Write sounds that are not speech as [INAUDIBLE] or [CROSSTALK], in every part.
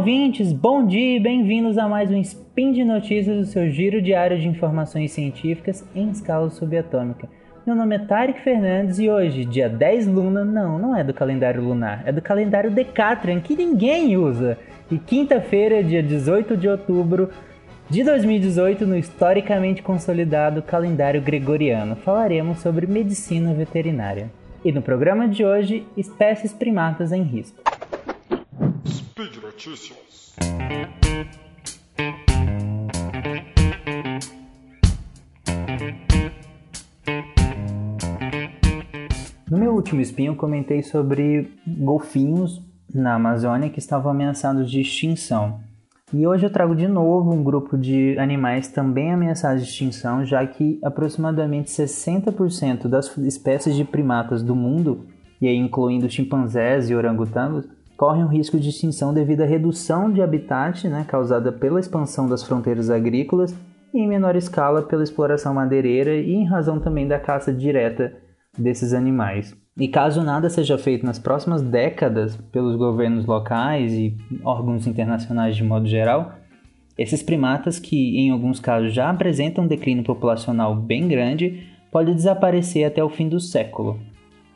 ouvintes, bom dia e bem-vindos a mais um Spin de Notícias, o seu giro diário de informações científicas em escala subatômica. Meu nome é Tarek Fernandes e hoje, dia 10 Luna, não, não é do calendário lunar, é do calendário Decatrian, que ninguém usa. E quinta-feira, dia 18 de outubro de 2018, no historicamente consolidado calendário gregoriano, falaremos sobre medicina veterinária. E no programa de hoje, espécies primatas em risco. Notícias. No meu último spin eu comentei sobre golfinhos na Amazônia que estavam ameaçados de extinção. E hoje eu trago de novo um grupo de animais também ameaçados de extinção, já que aproximadamente 60% das espécies de primatas do mundo, e aí incluindo chimpanzés e orangotangos, correm o risco de extinção devido à redução de habitat né, causada pela expansão das fronteiras agrícolas e em menor escala pela exploração madeireira e em razão também da caça direta desses animais. E caso nada seja feito nas próximas décadas pelos governos locais e órgãos internacionais de modo geral, esses primatas, que em alguns casos já apresentam um declínio populacional bem grande, podem desaparecer até o fim do século.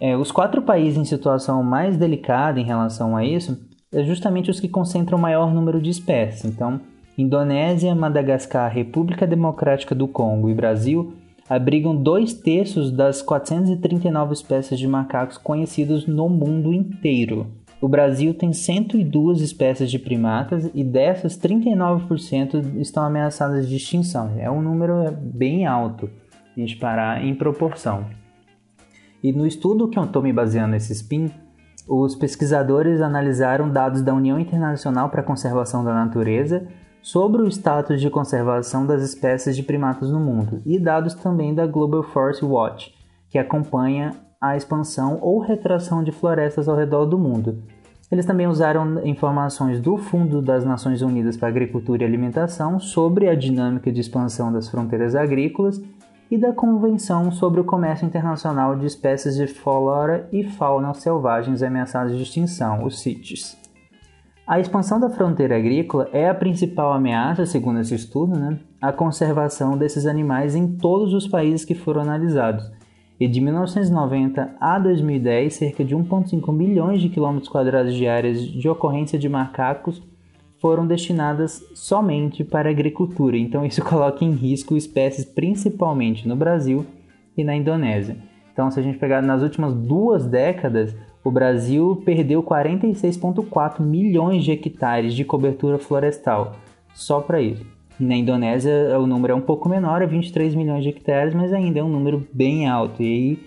É, os quatro países em situação mais delicada em relação a isso é justamente os que concentram o maior número de espécies. Então, Indonésia, Madagascar, República Democrática do Congo e Brasil abrigam dois terços das 439 espécies de macacos conhecidos no mundo inteiro. O Brasil tem 102 espécies de primatas e dessas 39% estão ameaçadas de extinção. É um número bem alto, a gente parar em proporção. E no estudo que eu estou me baseando nesse SPIN, os pesquisadores analisaram dados da União Internacional para a Conservação da Natureza sobre o status de conservação das espécies de primatas no mundo e dados também da Global Forest Watch, que acompanha a expansão ou retração de florestas ao redor do mundo. Eles também usaram informações do Fundo das Nações Unidas para Agricultura e Alimentação sobre a dinâmica de expansão das fronteiras agrícolas e da Convenção sobre o Comércio Internacional de Espécies de Flora e Fauna Selvagens Ameaçadas de Extinção, os CITES. A expansão da fronteira agrícola é a principal ameaça, segundo esse estudo, né, à conservação desses animais em todos os países que foram analisados. E de 1990 a 2010, cerca de 1,5 milhões de quilômetros quadrados de áreas de ocorrência de macacos foram destinadas somente para agricultura, então isso [LAUGHS] coloca em risco espécies principalmente no Brasil e na Indonésia. Então, se a gente pegar nas últimas duas décadas, o Brasil perdeu 46,4 milhões de hectares de cobertura florestal só para isso. Na Indonésia, o número é um pouco menor, é 23 milhões de hectares, mas ainda é um número bem alto. E aí,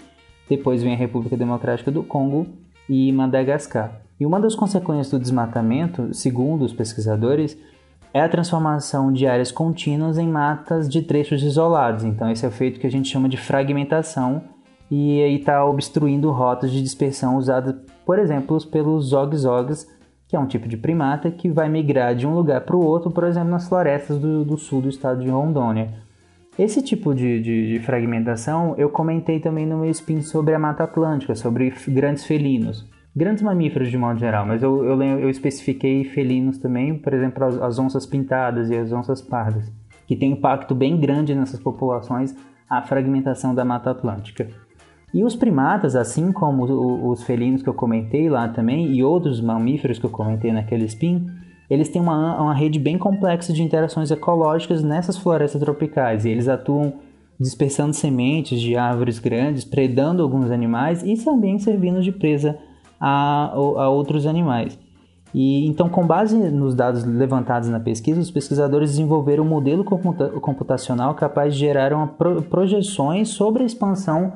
depois vem a República Democrática do Congo e Madagascar. E uma das consequências do desmatamento, segundo os pesquisadores, é a transformação de áreas contínuas em matas de trechos isolados. Então, esse é o efeito que a gente chama de fragmentação e aí está obstruindo rotas de dispersão usadas, por exemplo, pelos zog-zogs, que é um tipo de primata que vai migrar de um lugar para o outro, por exemplo, nas florestas do, do, sul do estado de Rondônia. Esse tipo de, de, de fragmentação eu comentei também no meu spin sobre a Mata Atlântica, sobre grandes felinos grandes mamíferos de modo geral, mas eu, eu, eu especifiquei felinos também, por exemplo, as, as, onças pintadas e as onças pardas, que tem impacto bem grande nessas populações a fragmentação da Mata Atlântica. E os primatas, assim como os felinos que eu comentei lá também, e outros mamíferos que eu comentei naquele spin, eles têm uma, uma rede bem complexa de interações ecológicas nessas florestas tropicais, e eles atuam dispersando sementes de árvores grandes, predando alguns animais e também servindo de presa a, a outros animais. E então, com base nos dados levantados na pesquisa, os pesquisadores desenvolveram um modelo computacional capaz de gerar pro projeções sobre a expansão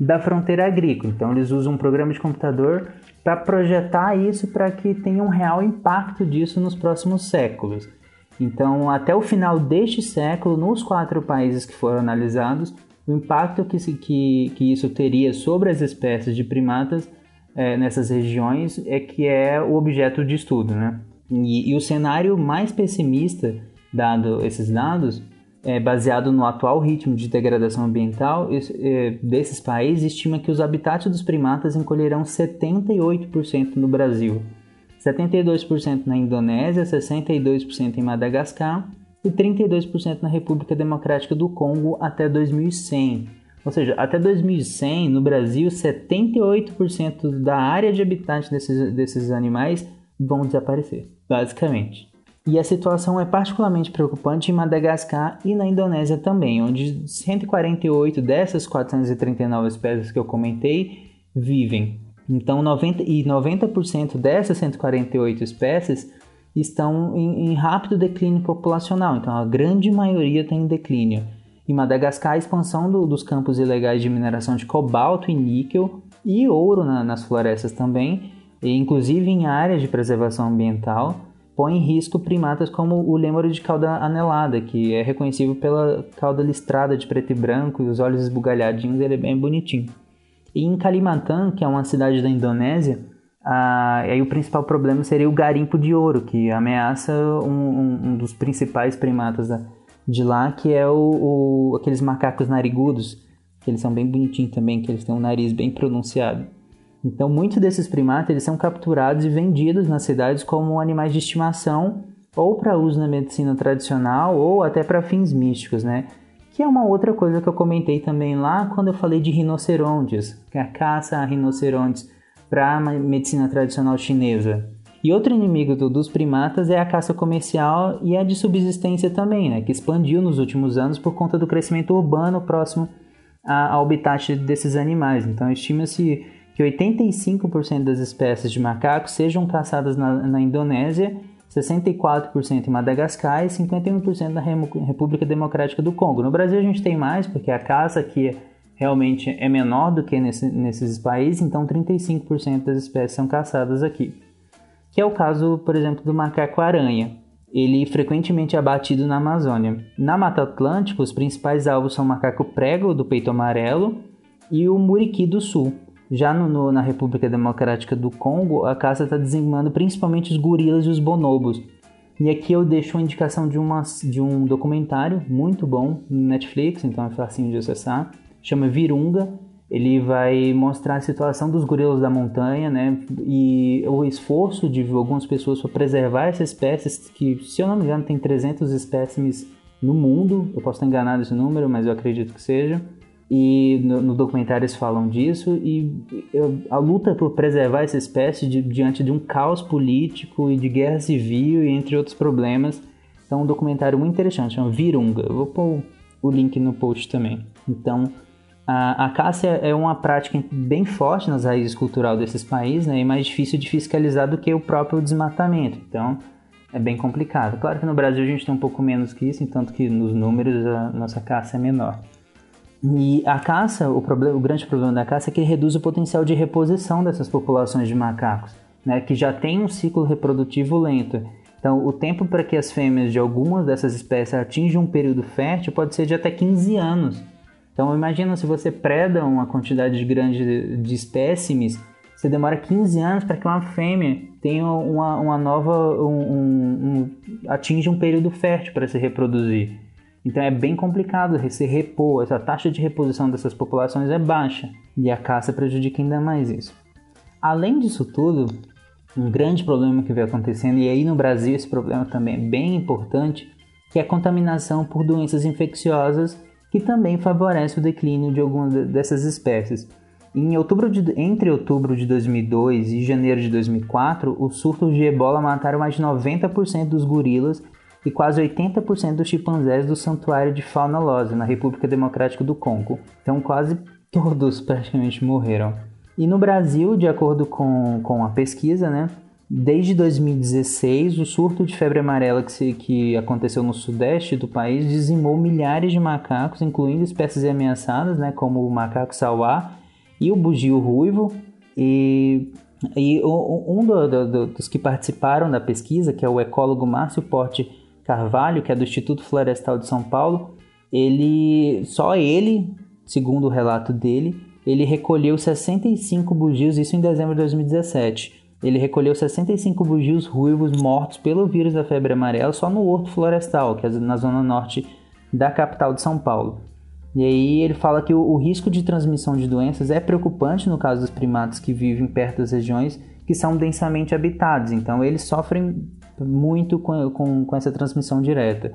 da fronteira agrícola. Então, eles usam um programa de computador para projetar isso para que tenha um real impacto disso nos próximos séculos. Então, até o final deste século, nos quatro países que foram analisados, o impacto que, que, que isso teria sobre as espécies de primatas é, nessas regiões é que é o objeto de estudo, né? E, e o cenário mais pessimista, dado esses dados, é baseado no atual ritmo de degradação ambiental é, desses países, estima que os habitats dos primatas encolherão 78% no Brasil. 72% na Indonésia, 62% em Madagascar e 32% na República Democrática do Congo até 2100. Ou seja, até 2100, no Brasil, 78% da área de habitat desses, desses animais vão desaparecer, basicamente. E a situação é particularmente preocupante em Madagascar e na Indonésia também, onde 148 dessas 439 espécies que eu comentei vivem. Então, 90, e 90% dessas 148 espécies estão em, em rápido declínio populacional, então a grande maioria está em declínio. Em Madagascar, a expansão do, dos campos ilegais de mineração de cobalto e níquel e ouro na, nas florestas também, inclusive em áreas de preservação ambiental, põe em risco primatas como o lêmuro de cauda anelada, que é reconhecível pela cauda listrada de preto e branco e os olhos esbugalhadinhos, ele é bem bonitinho. E em Kalimantan, que é uma cidade da Indonésia, ah, aí o principal problema seria o garimpo de ouro, que ameaça um, um, um dos principais primatas da, de lá, que é o, o, aqueles macacos narigudos, que eles são bem bonitinhos também, que eles têm um nariz bem pronunciado. Então, muitos desses primatas eles são capturados e vendidos nas cidades como animais de estimação, ou para uso na medicina tradicional, ou até para fins místicos, né? Que é uma outra coisa que eu comentei também lá quando eu falei de rinocerontes, que é a caça a rinocerontes para a medicina tradicional chinesa. E outro inimigo do, dos primatas é a caça comercial e a de subsistência também, né, que expandiu nos últimos anos por conta do crescimento urbano próximo ao habitat desses animais. Então, estima-se que 85% das espécies de macacos sejam caçadas na, na Indonésia, 64% em Madagascar e 51% na República Democrática do Congo. No Brasil a gente tem mais, porque a caça aqui realmente é menor do que nesse, nesses países, então 35% das espécies são caçadas aqui. Que é o caso, por exemplo, do macaco-aranha. Ele frequentemente é abatido na Amazônia. Na Mata Atlântica, os principais alvos são o macaco prego, do peito amarelo, e o muriqui do sul. Já no, no, na República Democrática do Congo, a caça está dizimando principalmente os gorilas e os bonobos. E aqui eu deixo uma indicação de, uma, de um documentário muito bom no Netflix, então é facinho de acessar, chama Virunga. Ele vai mostrar a situação dos gorilas da montanha, né? E o esforço de algumas pessoas para preservar essas espécies, que, se eu não me engano, tem 300 espécimes no mundo. Eu posso estar enganado esse número, mas eu acredito que seja. E no, no documentário eles falam disso. E eu, a luta por preservar essa espécie de, diante de um caos político e de guerra civil e entre outros problemas. Então, um documentário muito interessante, chama Virunga. Eu vou pôr o link no post também. Então, a, a caça é uma prática bem forte nas raízes culturais desses países né, e mais difícil de fiscalizar do que o próprio desmatamento. Então, é bem complicado. Claro que no Brasil a gente tem um pouco menos que isso, entanto que nos números a nossa caça é menor. E a caça, o, problema, o grande problema da caça é que reduz o potencial de reposição dessas populações de macacos, né, que já tem um ciclo reprodutivo lento. Então, o tempo para que as fêmeas de algumas dessas espécies atinjam um período fértil pode ser de até 15 anos. Então imagina se você preda uma quantidade grande de espécimes, você demora 15 anos para que uma fêmea tenha uma, uma nova. Um, um, um, atinja um período fértil para se reproduzir. Então é bem complicado se repor, essa taxa de reposição dessas populações é baixa e a caça prejudica ainda mais isso. Além disso tudo, um grande problema que vem acontecendo, e aí no Brasil esse problema também é bem importante, que é a contaminação por doenças infecciosas que também favorece o declínio de algumas dessas espécies. Em outubro de, entre outubro de 2002 e janeiro de 2004, os surtos de ebola mataram mais de 90% dos gorilas e quase 80% dos chimpanzés do Santuário de Fauna Lose, na República Democrática do Congo. Então, quase todos praticamente morreram. E no Brasil, de acordo com, com a pesquisa, né, Desde 2016, o surto de febre amarela que, se, que aconteceu no sudeste do país dizimou milhares de macacos, incluindo espécies ameaçadas, né, como o macaco sauá e o bugio ruivo. E, e um do, do, dos que participaram da pesquisa, que é o ecólogo Márcio Porte Carvalho, que é do Instituto Florestal de São Paulo, ele só ele, segundo o relato dele, ele recolheu 65 bugios, isso em dezembro de 2017 ele recolheu 65 bugios ruivos mortos pelo vírus da febre amarela só no Horto Florestal, que é na zona norte da capital de São Paulo. E aí ele fala que o, o risco de transmissão de doenças é preocupante no caso dos primatas que vivem perto das regiões que são densamente habitados, então eles sofrem muito com, com, com essa transmissão direta.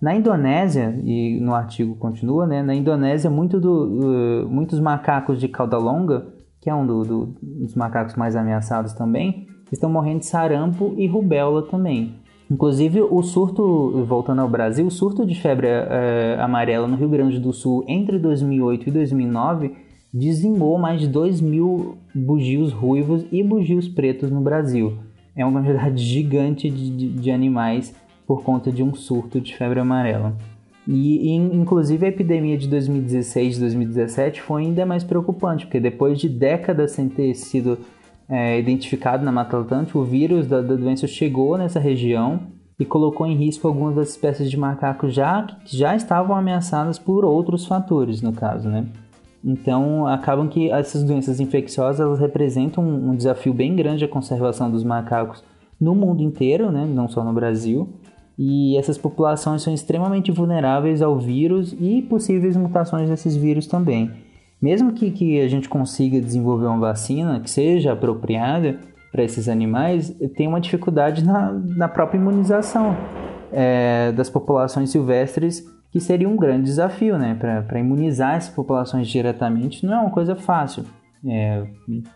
Na Indonésia, e no artigo continua, né, na Indonésia muito do, uh, muitos macacos de cauda longa, que é um do, do, dos macacos mais ameaçados também, estão morrendo de sarampo e rubéola também. Inclusive, o surto, voltando ao Brasil, o surto de febre uh, amarela no Rio Grande do Sul entre 2008 e 2009 dizimou mais de 2 mil bugios ruivos e bugios pretos no Brasil. É uma quantidade [LAUGHS] gigante de, de, de animais por conta de um surto de febre amarela. E, e, inclusive a epidemia de 2016 2017 foi ainda mais preocupante, porque depois de décadas sem ter sido é, identificado na Mata Atlântica, o vírus da, da, doença chegou nessa região e colocou em risco algumas das espécies de macacos já, que já estavam ameaçadas por outros fatores, no caso, né? Então, acabam que essas doenças infecciosas elas representam um, um desafio bem grande à conservação dos macacos no mundo inteiro, né? não só no Brasil. E essas populações são extremamente vulneráveis ao vírus e possíveis mutações desses vírus também. Mesmo que, que a gente consiga desenvolver uma vacina que seja apropriada para esses animais, tem uma dificuldade na, na própria imunização é, das populações silvestres que seria um grande desafio, né? Para imunizar essas populações diretamente não é uma coisa fácil. É,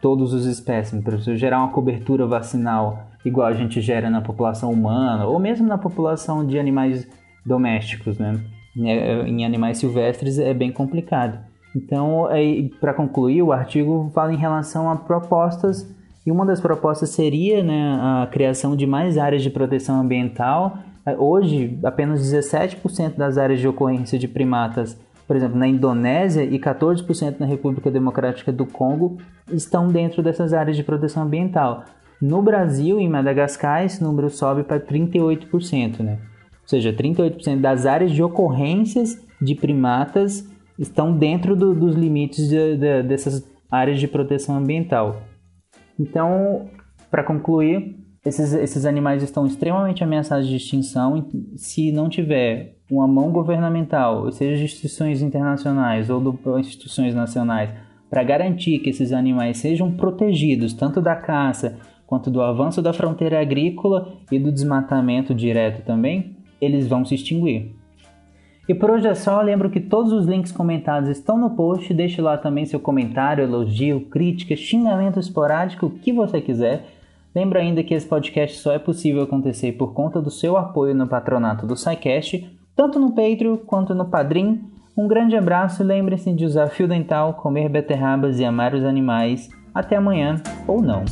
todos os espécimes, para você gerar uma cobertura vacinal igual a gente gera na população humana ou mesmo na população de animais domésticos, né? É, em animais silvestres é bem complicado. Então, é, para concluir, o artigo fala em relação a propostas e uma das propostas seria né, a criação de mais áreas de proteção ambiental Hoje, apenas 17% das áreas de ocorrência de primatas, por exemplo, na Indonésia e 14% na República Democrática do Congo, estão dentro dessas áreas de proteção ambiental. No Brasil em Madagascar, esse número sobe para 38%, né? Ou seja, 38% das áreas de ocorrências de primatas estão dentro do, dos limites de, de, dessas áreas de proteção ambiental. Então, para concluir, esses, esses animais estão extremamente ameaçados de extinção se não tiver uma mão governamental, seja de instituições internacionais ou de instituições nacionais, para garantir que esses animais sejam protegidos tanto da caça quanto do avanço da fronteira agrícola e do desmatamento direto também, eles vão se extinguir. E por hoje é só, lembro que todos os links comentados estão no post, deixe lá também seu comentário, elogio, crítica, xingamento esporádico, o que você quiser Lembra ainda que esse podcast só é possível acontecer por conta do seu apoio no patronato do SciCast, tanto no Patreon quanto no Padrim. Um grande abraço e lembre-se de usar fio dental, comer beterrabas e amar os animais. Até amanhã, ou não.